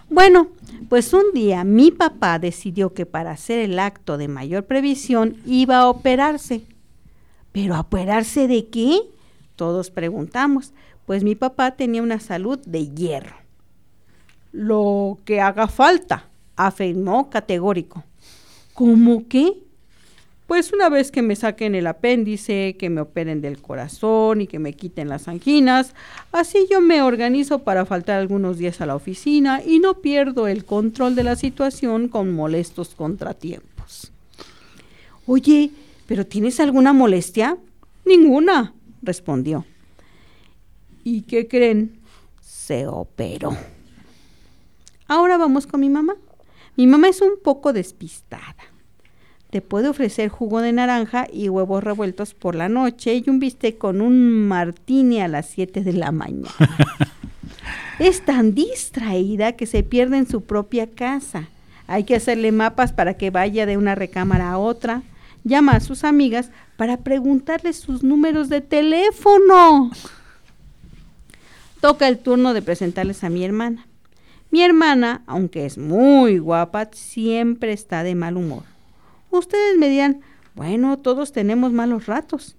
Bueno, pues un día mi papá decidió que para hacer el acto de mayor previsión iba a operarse. ¿Pero operarse de qué? Todos preguntamos, pues mi papá tenía una salud de hierro. Lo que haga falta, afirmó categórico. ¿Cómo qué? Pues una vez que me saquen el apéndice, que me operen del corazón y que me quiten las anginas, así yo me organizo para faltar algunos días a la oficina y no pierdo el control de la situación con molestos contratiempos. Oye, ¿pero tienes alguna molestia? Ninguna, respondió. ¿Y qué creen? Se operó. Ahora vamos con mi mamá. Mi mamá es un poco despistada. Te puede ofrecer jugo de naranja y huevos revueltos por la noche y un bistec con un martini a las 7 de la mañana. es tan distraída que se pierde en su propia casa. Hay que hacerle mapas para que vaya de una recámara a otra. Llama a sus amigas para preguntarles sus números de teléfono. Toca el turno de presentarles a mi hermana. Mi hermana, aunque es muy guapa, siempre está de mal humor. Ustedes me dirán, bueno, todos tenemos malos ratos.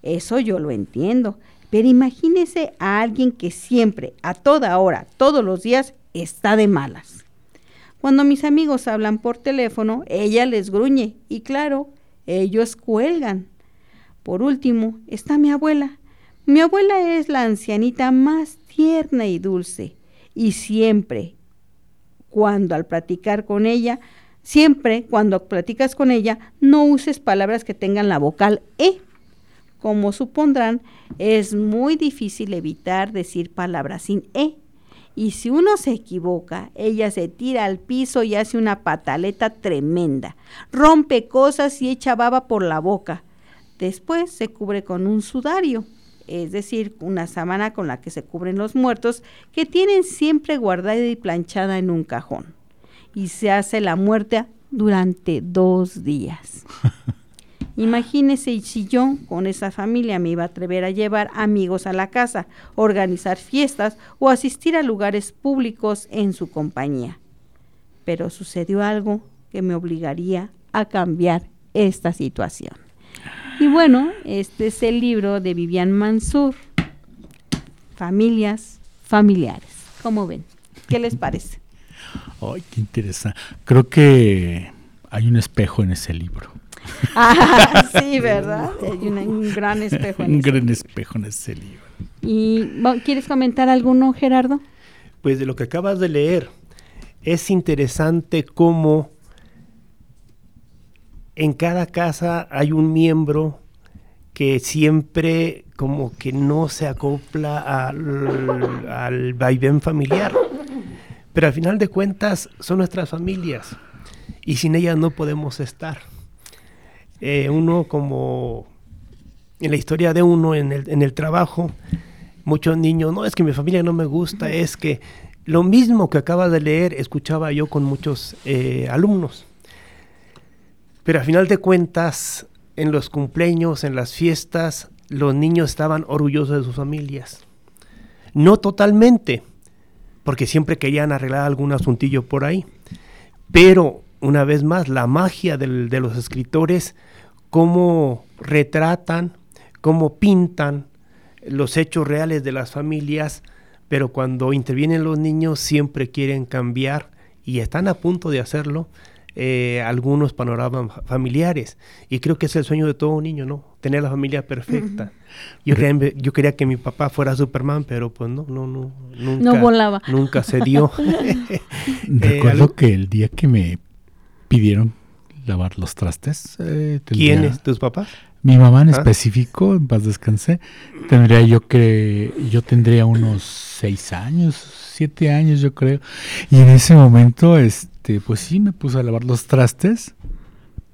Eso yo lo entiendo, pero imagínese a alguien que siempre, a toda hora, todos los días, está de malas. Cuando mis amigos hablan por teléfono, ella les gruñe y claro, ellos cuelgan. Por último, está mi abuela. Mi abuela es la ancianita más tierna y dulce y siempre cuando al platicar con ella, siempre cuando platicas con ella, no uses palabras que tengan la vocal E. Como supondrán, es muy difícil evitar decir palabras sin E. Y si uno se equivoca, ella se tira al piso y hace una pataleta tremenda, rompe cosas y echa baba por la boca. Después se cubre con un sudario es decir, una sábana con la que se cubren los muertos, que tienen siempre guardada y planchada en un cajón. Y se hace la muerte durante dos días. Imagínese si yo con esa familia me iba a atrever a llevar amigos a la casa, organizar fiestas o asistir a lugares públicos en su compañía. Pero sucedió algo que me obligaría a cambiar esta situación. Y bueno, este es el libro de Vivian Mansur, Familias Familiares. ¿Cómo ven? ¿Qué les parece? Ay, qué interesante. Creo que hay un espejo en ese libro. Ah, sí, ¿verdad? Hay un gran espejo en Un gran espejo en ese libro. ¿Y quieres comentar alguno, Gerardo? Pues de lo que acabas de leer, es interesante cómo en cada casa hay un miembro que siempre como que no se acopla al, al vaivén familiar. Pero al final de cuentas son nuestras familias y sin ellas no podemos estar. Eh, uno como en la historia de uno en el, en el trabajo, muchos niños, no es que mi familia no me gusta, es que lo mismo que acaba de leer escuchaba yo con muchos eh, alumnos. Pero al final de cuentas, en los cumpleaños, en las fiestas, los niños estaban orgullosos de sus familias. No totalmente, porque siempre querían arreglar algún asuntillo por ahí. Pero una vez más, la magia de los escritores, cómo retratan, cómo pintan los hechos reales de las familias, pero cuando intervienen los niños siempre quieren cambiar y están a punto de hacerlo eh, algunos panoramas familiares. Y creo que es el sueño de todo niño, ¿no? Tener la familia perfecta. yo, quería, yo quería que mi papá fuera Superman, pero pues no, no, no, nunca. No volaba. Nunca se dio. Recuerdo eh, que el día que me pidieron lavar los trastes. Eh, ¿Quiénes? ¿Tus papás? Mi mamá en ah. específico, en paz descansé, tendría yo que, yo tendría unos seis años, siete años yo creo. Y en ese momento, este, pues sí, me puse a lavar los trastes,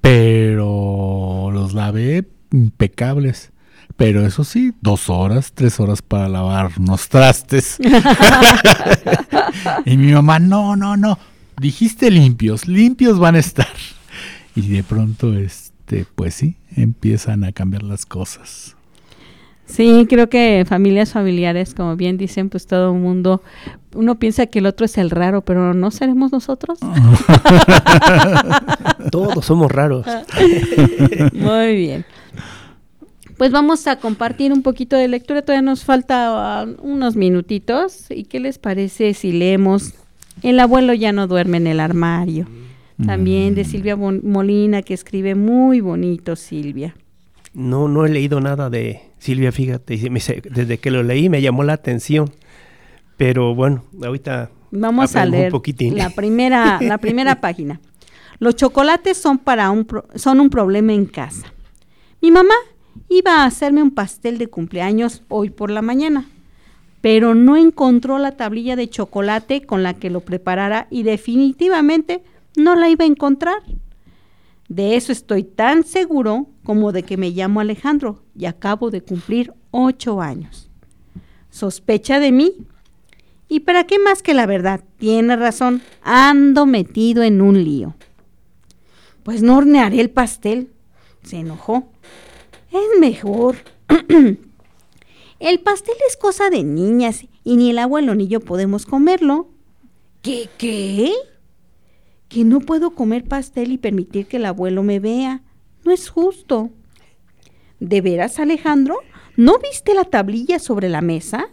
pero los lavé impecables. Pero eso sí, dos horas, tres horas para lavar unos trastes. y mi mamá, no, no, no, dijiste limpios, limpios van a estar. Y de pronto, este, pues sí, empiezan a cambiar las cosas. Sí, creo que familias familiares, como bien dicen, pues todo el mundo, uno piensa que el otro es el raro, pero ¿no seremos nosotros? Todos somos raros. Muy bien. Pues vamos a compartir un poquito de lectura, todavía nos falta uh, unos minutitos. ¿Y qué les parece si leemos El abuelo ya no duerme en el armario? También de mm. Silvia Molina, que escribe muy bonito, Silvia. No, no he leído nada de Silvia, fíjate, desde que lo leí me llamó la atención. Pero bueno, ahorita vamos a leer la primera, la primera página. Los chocolates son para un son un problema en casa. Mi mamá iba a hacerme un pastel de cumpleaños hoy por la mañana, pero no encontró la tablilla de chocolate con la que lo preparara y definitivamente no la iba a encontrar. De eso estoy tan seguro como de que me llamo Alejandro y acabo de cumplir ocho años. ¿Sospecha de mí? ¿Y para qué más que la verdad? Tiene razón, ando metido en un lío. Pues no hornearé el pastel. Se enojó. Es mejor. el pastel es cosa de niñas y ni el abuelo ni yo podemos comerlo. ¿Qué qué? Que no puedo comer pastel y permitir que el abuelo me vea. No es justo. ¿De veras, Alejandro? ¿No viste la tablilla sobre la mesa?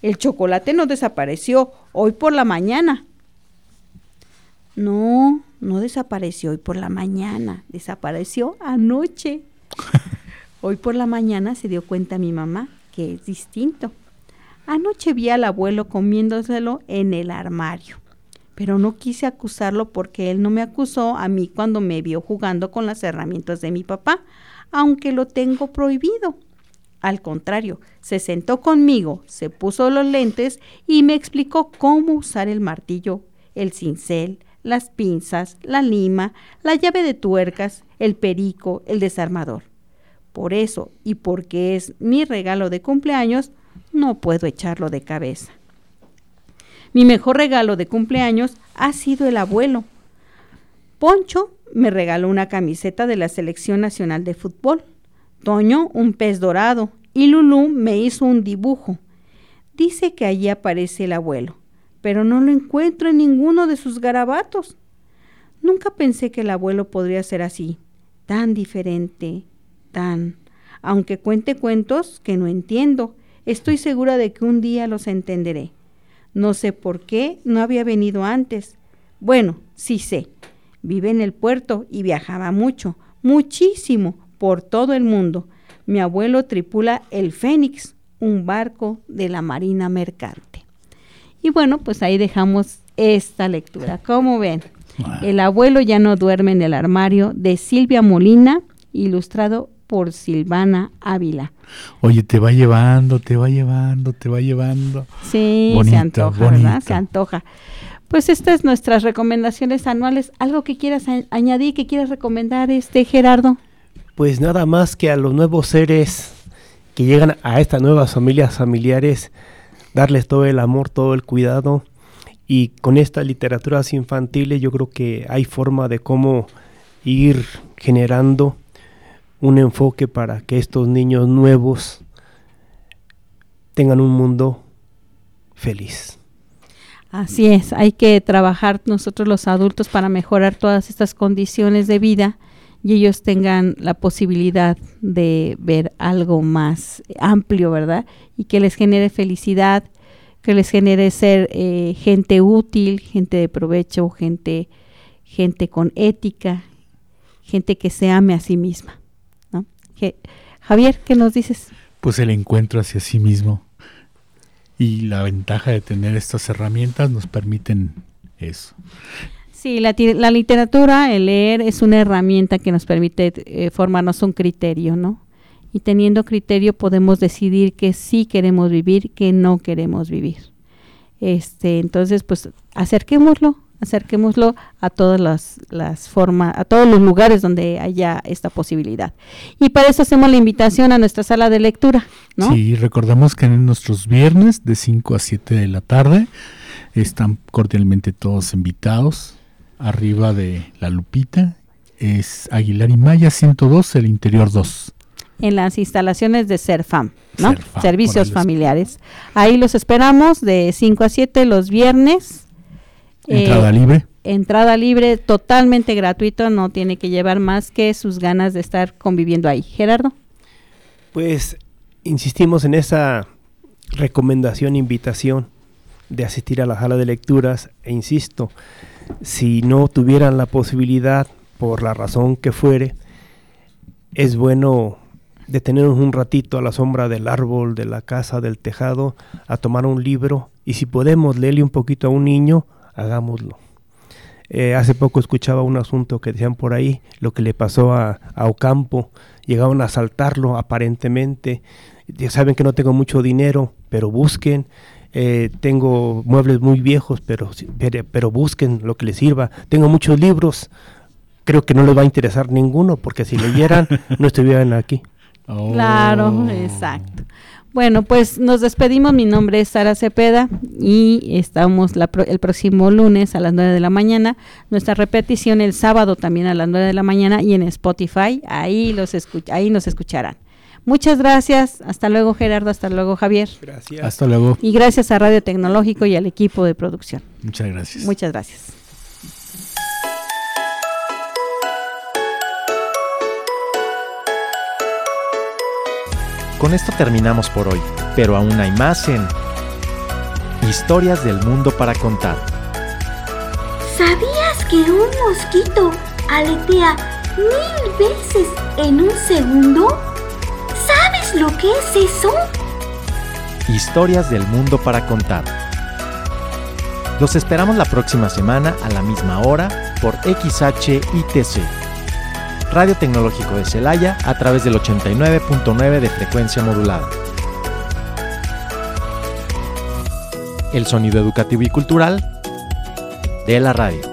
El chocolate no desapareció hoy por la mañana. No, no desapareció hoy por la mañana, desapareció anoche. Hoy por la mañana se dio cuenta mi mamá que es distinto. Anoche vi al abuelo comiéndoselo en el armario pero no quise acusarlo porque él no me acusó a mí cuando me vio jugando con las herramientas de mi papá, aunque lo tengo prohibido. Al contrario, se sentó conmigo, se puso los lentes y me explicó cómo usar el martillo, el cincel, las pinzas, la lima, la llave de tuercas, el perico, el desarmador. Por eso, y porque es mi regalo de cumpleaños, no puedo echarlo de cabeza. Mi mejor regalo de cumpleaños ha sido el abuelo. Poncho me regaló una camiseta de la Selección Nacional de Fútbol. Toño un pez dorado y Lulú me hizo un dibujo. Dice que allí aparece el abuelo, pero no lo encuentro en ninguno de sus garabatos. Nunca pensé que el abuelo podría ser así, tan diferente, tan... Aunque cuente cuentos que no entiendo, estoy segura de que un día los entenderé. No sé por qué no había venido antes. Bueno, sí sé. Vive en el puerto y viajaba mucho, muchísimo, por todo el mundo. Mi abuelo tripula el Fénix, un barco de la Marina Mercante. Y bueno, pues ahí dejamos esta lectura. ¿Cómo ven? El abuelo ya no duerme en el armario de Silvia Molina, ilustrado por Silvana Ávila. Oye, te va llevando, te va llevando, te va llevando. Sí, se antoja, ¿verdad? Se antoja. Pues estas nuestras recomendaciones anuales. ¿Algo que quieras añadir, que quieras recomendar, este Gerardo? Pues nada más que a los nuevos seres que llegan a estas nuevas familias familiares, darles todo el amor, todo el cuidado. Y con estas literaturas infantiles yo creo que hay forma de cómo ir generando un enfoque para que estos niños nuevos tengan un mundo feliz. Así es, hay que trabajar nosotros los adultos para mejorar todas estas condiciones de vida y ellos tengan la posibilidad de ver algo más amplio, ¿verdad? Y que les genere felicidad, que les genere ser eh, gente útil, gente de provecho, gente, gente con ética, gente que se ame a sí misma. Javier, ¿qué nos dices? Pues el encuentro hacia sí mismo y la ventaja de tener estas herramientas nos permiten eso. Sí, la, literatura, el leer, es una herramienta que nos permite eh, formarnos un criterio, ¿no? Y teniendo criterio podemos decidir que sí queremos vivir, que no queremos vivir. Este, entonces, pues acerquémoslo, acerquémoslo a todas las, las formas, a todos los lugares donde haya esta posibilidad. Y para eso hacemos la invitación a nuestra sala de lectura, ¿no? Sí, recordamos que en nuestros viernes de 5 a 7 de la tarde están cordialmente todos invitados. Arriba de la Lupita es Aguilar y Maya 102, el interior 2 en las instalaciones de CERFAM, ¿no? Servicios familiares. Ahí los esperamos de 5 a 7 los viernes Entrada eh, libre. Entrada libre, totalmente gratuito, no tiene que llevar más que sus ganas de estar conviviendo ahí. Gerardo. Pues insistimos en esa recomendación, invitación de asistir a la sala de lecturas e insisto, si no tuvieran la posibilidad, por la razón que fuere, es bueno detenernos un ratito a la sombra del árbol, de la casa, del tejado, a tomar un libro y si podemos leerle un poquito a un niño, hagámoslo. Eh, hace poco escuchaba un asunto que decían por ahí, lo que le pasó a, Ocampo, llegaron a asaltarlo aparentemente, ya saben que no tengo mucho dinero, pero busquen, eh, tengo muebles muy viejos, pero, pero busquen lo que les sirva, tengo muchos libros, creo que no les va a interesar ninguno, porque si leyeran no estuvieran aquí. Claro, exacto. Bueno, pues nos despedimos. Mi nombre es Sara Cepeda y estamos el próximo lunes a las 9 de la mañana. Nuestra repetición el sábado también a las 9 de la mañana y en Spotify. Ahí, los ahí nos escucharán. Muchas gracias. Hasta luego, Gerardo. Hasta luego, Javier. Gracias. Hasta luego. Y gracias a Radio Tecnológico y al equipo de producción. Muchas gracias. Muchas gracias. Con esto terminamos por hoy, pero aún hay más en Historias del Mundo para Contar. ¿Sabías que un mosquito aletea mil veces en un segundo? ¿Sabes lo que es eso? Historias del Mundo para Contar. Los esperamos la próxima semana a la misma hora por XHITC. Radio Tecnológico de Celaya a través del 89.9 de frecuencia modulada. El sonido educativo y cultural de la radio.